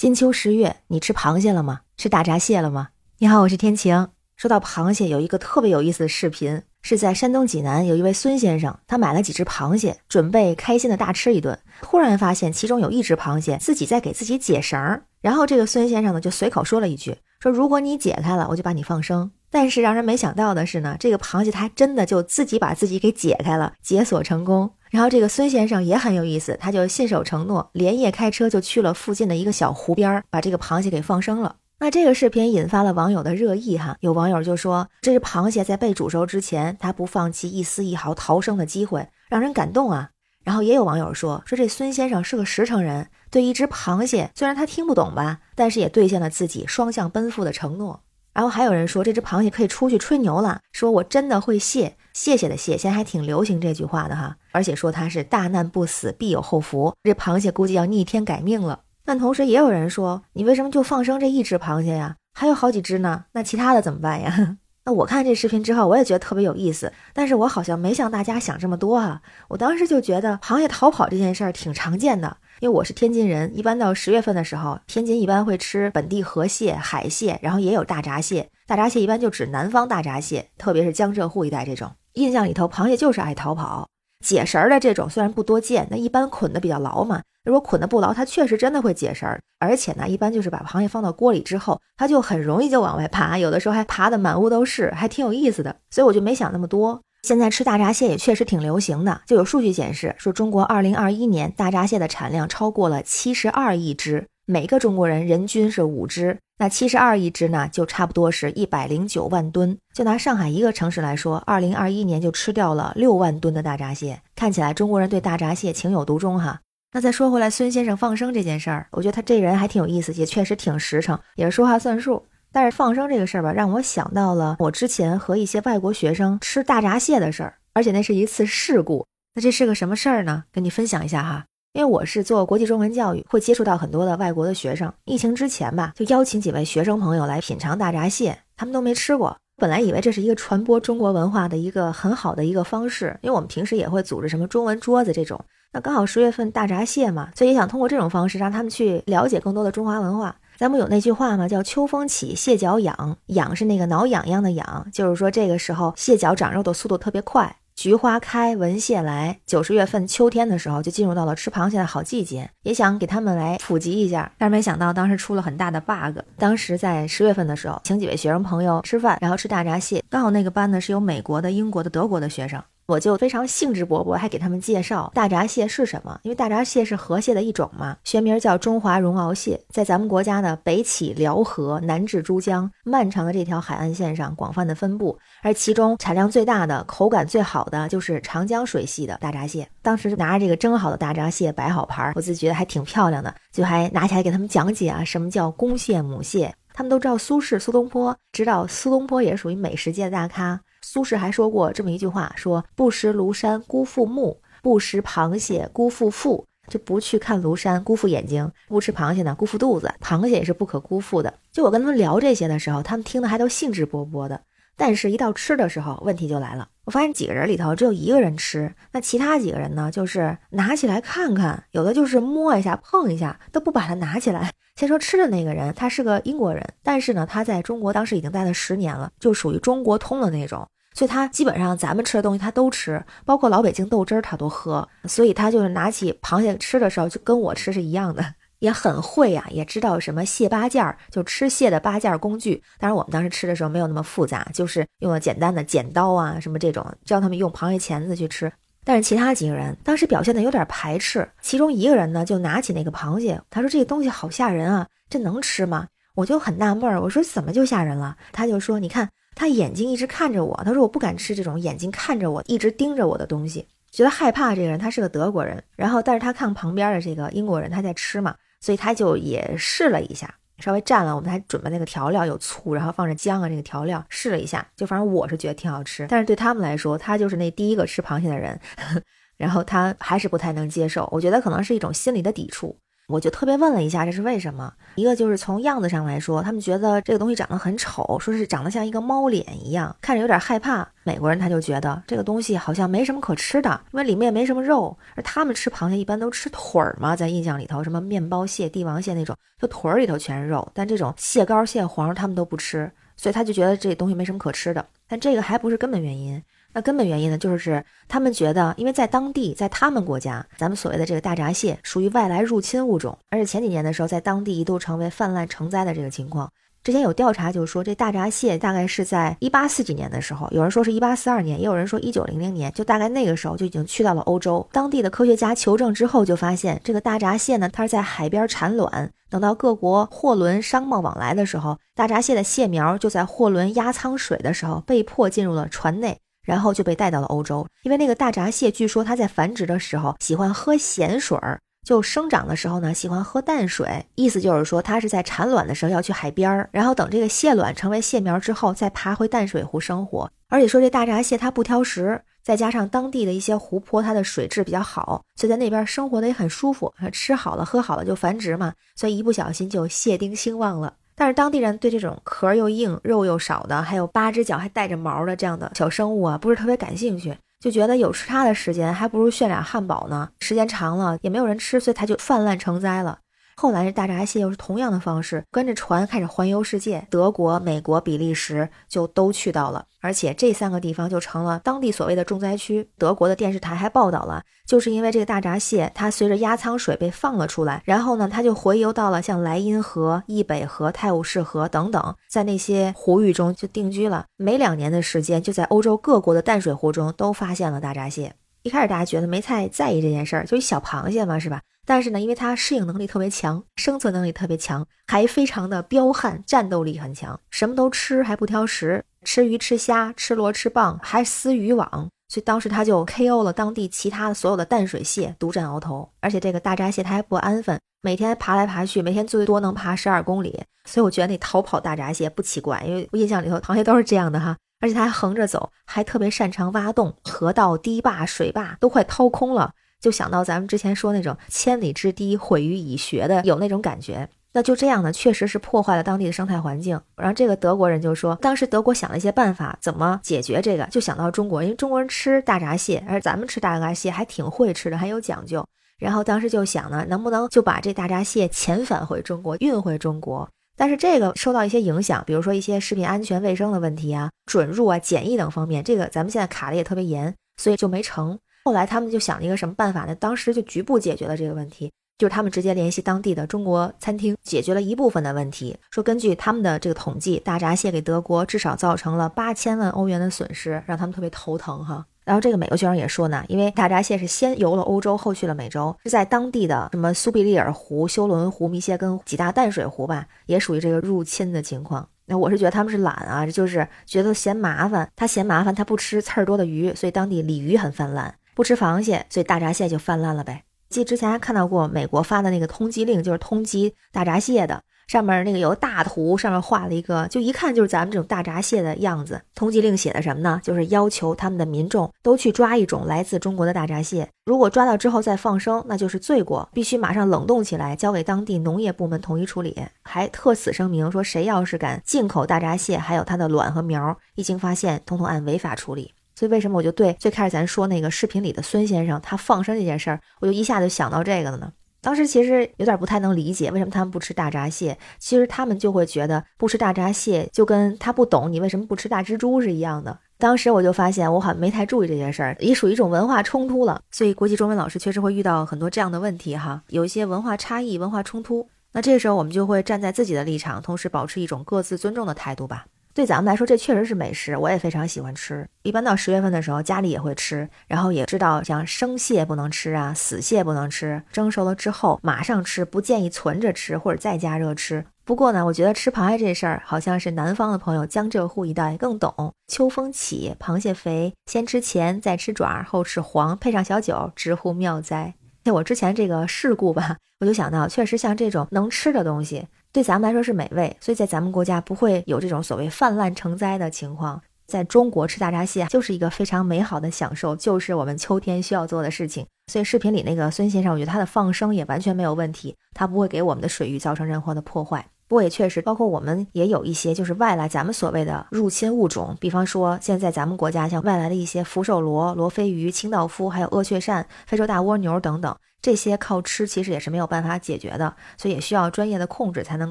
金秋十月，你吃螃蟹了吗？吃大闸蟹了吗？你好，我是天晴。说到螃蟹，有一个特别有意思的视频，是在山东济南，有一位孙先生，他买了几只螃蟹，准备开心的大吃一顿。突然发现其中有一只螃蟹自己在给自己解绳儿，然后这个孙先生呢就随口说了一句：“说如果你解开了，我就把你放生。”但是让人没想到的是呢，这个螃蟹它真的就自己把自己给解开了，解锁成功。然后这个孙先生也很有意思，他就信守承诺，连夜开车就去了附近的一个小湖边儿，把这个螃蟹给放生了。那这个视频引发了网友的热议哈，有网友就说，这只螃蟹在被煮熟之前，它不放弃一丝一毫逃生的机会，让人感动啊。然后也有网友说，说这孙先生是个实诚人，对一只螃蟹，虽然他听不懂吧，但是也兑现了自己双向奔赴的承诺。然后还有人说，这只螃蟹可以出去吹牛了，说我真的会谢，谢谢的谢，现在还挺流行这句话的哈。而且说它是大难不死，必有后福，这螃蟹估计要逆天改命了。但同时也有人说，你为什么就放生这一只螃蟹呀？还有好几只呢，那其他的怎么办呀？那我看这视频之后，我也觉得特别有意思，但是我好像没像大家想这么多哈。我当时就觉得螃蟹逃跑这件事儿挺常见的，因为我是天津人，一般到十月份的时候，天津一般会吃本地河蟹、海蟹，然后也有大闸蟹。大闸蟹一般就指南方大闸蟹，特别是江浙沪一带这种。印象里头，螃蟹就是爱逃跑。解绳的这种虽然不多见，那一般捆的比较牢嘛。如果捆的不牢，它确实真的会解绳。而且呢，一般就是把螃蟹放到锅里之后，它就很容易就往外爬，有的时候还爬得满屋都是，还挺有意思的。所以我就没想那么多。现在吃大闸蟹也确实挺流行的，就有数据显示说，中国2021年大闸蟹的产量超过了72亿只，每个中国人人均是五只。那七十二亿只呢，就差不多是一百零九万吨。就拿上海一个城市来说，二零二一年就吃掉了六万吨的大闸蟹。看起来中国人对大闸蟹情有独钟哈。那再说回来，孙先生放生这件事儿，我觉得他这人还挺有意思，也确实挺实诚，也是说话算数。但是放生这个事儿吧，让我想到了我之前和一些外国学生吃大闸蟹的事儿，而且那是一次事故。那这是个什么事儿呢？跟你分享一下哈。因为我是做国际中文教育，会接触到很多的外国的学生。疫情之前吧，就邀请几位学生朋友来品尝大闸蟹，他们都没吃过。本来以为这是一个传播中国文化的一个很好的一个方式，因为我们平时也会组织什么中文桌子这种。那刚好十月份大闸蟹嘛，所以也想通过这种方式让他们去了解更多的中华文化。咱们有那句话吗，叫秋风起，蟹脚痒，痒是那个挠痒痒的痒，就是说这个时候蟹脚长肉的速度特别快。菊花开，闻蟹来。九十月份秋天的时候，就进入到了吃螃蟹的好季节，也想给他们来普及一下，但是没想到当时出了很大的 bug。当时在十月份的时候，请几位学生朋友吃饭，然后吃大闸蟹，刚好那个班呢是有美国的、英国的、德国的学生。我就非常兴致勃勃，还给他们介绍大闸蟹是什么。因为大闸蟹是河蟹的一种嘛，学名叫中华绒螯蟹，在咱们国家的北起辽河，南至珠江，漫长的这条海岸线上广泛的分布。而其中产量最大的、口感最好的就是长江水系的大闸蟹。当时拿着这个蒸好的大闸蟹摆好盘，我自己觉得还挺漂亮的，就还拿起来给他们讲解啊，什么叫公蟹、母蟹。他们都知道苏轼、苏东坡，知道苏东坡也是属于美食界的大咖。苏轼还说过这么一句话：说不食庐山辜负目，不食螃蟹辜负腹。就不去看庐山，辜负眼睛；不吃螃蟹呢，辜负肚子。螃蟹也是不可辜负的。就我跟他们聊这些的时候，他们听的还都兴致勃勃的。但是，一到吃的时候，问题就来了。我发现几个人里头只有一个人吃，那其他几个人呢，就是拿起来看看，有的就是摸一下、碰一下，都不把它拿起来。先说吃的那个人，他是个英国人，但是呢，他在中国当时已经待了十年了，就属于中国通的那种。所以他基本上咱们吃的东西他都吃，包括老北京豆汁儿他都喝。所以他就是拿起螃蟹吃的时候，就跟我吃是一样的，也很会呀，也知道什么蟹八件儿，就吃蟹的八件工具。当然我们当时吃的时候没有那么复杂，就是用了简单的剪刀啊什么这种，教他们用螃蟹钳子去吃。但是其他几个人当时表现的有点排斥，其中一个人呢就拿起那个螃蟹，他说这个东西好吓人啊，这能吃吗？我就很纳闷儿，我说怎么就吓人了？他就说你看。他眼睛一直看着我，他说我不敢吃这种眼睛看着我、一直盯着我的东西，觉得害怕。这个人他是个德国人，然后但是他看旁边的这个英国人他在吃嘛，所以他就也试了一下，稍微蘸了，我们还准备那个调料有醋，然后放着姜啊这个调料试了一下，就反正我是觉得挺好吃，但是对他们来说，他就是那第一个吃螃蟹的人，然后他还是不太能接受，我觉得可能是一种心理的抵触。我就特别问了一下，这是为什么？一个就是从样子上来说，他们觉得这个东西长得很丑，说是长得像一个猫脸一样，看着有点害怕。美国人他就觉得这个东西好像没什么可吃的，因为里面也没什么肉。而他们吃螃蟹一般都吃腿儿嘛，在印象里头，什么面包蟹、帝王蟹那种，就腿儿里头全是肉。但这种蟹膏、蟹黄他们都不吃，所以他就觉得这东西没什么可吃的。但这个还不是根本原因。那根本原因呢，就是他们觉得，因为在当地，在他们国家，咱们所谓的这个大闸蟹属于外来入侵物种，而且前几年的时候，在当地一度成为泛滥成灾的这个情况。之前有调查就说，这大闸蟹大概是在一八四几年的时候，有人说是一八四二年，也有人说一九零零年，就大概那个时候就已经去到了欧洲。当地的科学家求证之后，就发现这个大闸蟹呢，它是在海边产卵，等到各国货轮商贸往来的时候，大闸蟹的蟹苗就在货轮压舱水的时候被迫进入了船内。然后就被带到了欧洲，因为那个大闸蟹据说它在繁殖的时候喜欢喝咸水儿，就生长的时候呢喜欢喝淡水，意思就是说它是在产卵的时候要去海边儿，然后等这个蟹卵成为蟹苗之后再爬回淡水湖生活。而且说这大闸蟹它不挑食，再加上当地的一些湖泊它的水质比较好，所以在那边生活的也很舒服，吃好了喝好了就繁殖嘛，所以一不小心就蟹丁兴旺了。但是当地人对这种壳又硬、肉又少的，还有八只脚还带着毛的这样的小生物啊，不是特别感兴趣，就觉得有吃它的时间，还不如炫俩汉堡呢。时间长了也没有人吃，所以它就泛滥成灾了。后来这大闸蟹又是同样的方式，跟着船开始环游世界，德国、美国、比利时就都去到了，而且这三个地方就成了当地所谓的重灾区。德国的电视台还报道了，就是因为这个大闸蟹，它随着压舱水被放了出来，然后呢，它就回游到了像莱茵河、易北河、泰晤士河等等，在那些湖域中就定居了。没两年的时间，就在欧洲各国的淡水湖中都发现了大闸蟹。一开始大家觉得没太在意这件事儿，就一小螃蟹嘛，是吧？但是呢，因为它适应能力特别强，生存能力特别强，还非常的彪悍，战斗力很强，什么都吃，还不挑食，吃鱼吃虾，吃螺吃蚌，还撕渔网。所以当时他就 KO 了当地其他的所有的淡水蟹，独占鳌头。而且这个大闸蟹它还不安分，每天爬来爬去，每天最多能爬十二公里。所以我觉得那逃跑大闸蟹不奇怪，因为我印象里头螃蟹都是这样的哈。而且它还横着走，还特别擅长挖洞，河道、堤坝、水坝都快掏空了。就想到咱们之前说那种千里之堤毁于蚁穴的，有那种感觉。那就这样呢，确实是破坏了当地的生态环境。然后这个德国人就说，当时德国想了一些办法，怎么解决这个？就想到中国，因为中国人吃大闸蟹，而咱们吃大闸蟹还挺会吃的，还有讲究。然后当时就想呢，能不能就把这大闸蟹遣返回中国，运回中国？但是这个受到一些影响，比如说一些食品安全卫生的问题啊、准入啊、检疫等方面，这个咱们现在卡的也特别严，所以就没成。后来他们就想了一个什么办法呢？当时就局部解决了这个问题，就是他们直接联系当地的中国餐厅，解决了一部分的问题。说根据他们的这个统计，大闸蟹给德国至少造成了八千万欧元的损失，让他们特别头疼哈。然后这个美国学生也说呢，因为大闸蟹是先游了欧洲，后去了美洲，是在当地的什么苏必利尔湖、休伦湖、密歇根几大淡水湖吧，也属于这个入侵的情况。那我是觉得他们是懒啊，就是觉得嫌麻烦，他嫌麻烦，他不吃刺儿多的鱼，所以当地鲤鱼很泛滥。不吃螃蟹，所以大闸蟹就泛滥了呗。记之前还看到过美国发的那个通缉令，就是通缉大闸蟹的，上面那个有大图，上面画了一个，就一看就是咱们这种大闸蟹的样子。通缉令写的什么呢？就是要求他们的民众都去抓一种来自中国的大闸蟹，如果抓到之后再放生，那就是罪过，必须马上冷冻起来，交给当地农业部门统一处理。还特此声明说，谁要是敢进口大闸蟹，还有它的卵和苗，一经发现，统统按违法处理。所以为什么我就对最开始咱说那个视频里的孙先生他放生这件事儿，我就一下就想到这个了呢？当时其实有点不太能理解为什么他们不吃大闸蟹，其实他们就会觉得不吃大闸蟹就跟他不懂你为什么不吃大蜘蛛是一样的。当时我就发现我好像没太注意这件事儿，也属于一种文化冲突了。所以国际中文老师确实会遇到很多这样的问题哈，有一些文化差异、文化冲突。那这时候我们就会站在自己的立场，同时保持一种各自尊重的态度吧。对咱们来说，这确实是美食，我也非常喜欢吃。一般到十月份的时候，家里也会吃，然后也知道像生蟹不能吃啊，死蟹不能吃，蒸熟了之后马上吃，不建议存着吃或者再加热吃。不过呢，我觉得吃螃蟹这事儿，好像是南方的朋友江浙沪一带更懂。秋风起，螃蟹肥，先吃前，再吃爪，后吃黄，配上小酒，直呼妙哉。像我之前这个事故吧，我就想到，确实像这种能吃的东西。对咱们来说是美味，所以在咱们国家不会有这种所谓泛滥成灾的情况。在中国吃大闸蟹就是一个非常美好的享受，就是我们秋天需要做的事情。所以视频里那个孙先生，我觉得他的放生也完全没有问题，他不会给我们的水域造成任何的破坏。不过也确实，包括我们也有一些就是外来咱们所谓的入侵物种，比方说现在咱们国家像外来的一些福寿螺、罗非鱼、清道夫，还有鳄雀鳝、非洲大蜗牛等等，这些靠吃其实也是没有办法解决的，所以也需要专业的控制才能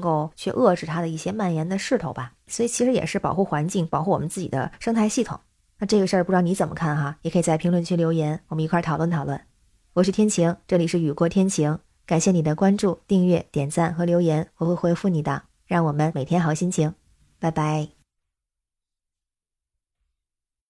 够去遏制它的一些蔓延的势头吧。所以其实也是保护环境，保护我们自己的生态系统。那这个事儿不知道你怎么看哈？也可以在评论区留言，我们一块儿讨论讨论。我是天晴，这里是雨过天晴，感谢你的关注、订阅、点赞和留言，我会回复你的。让我们每天好心情，拜拜。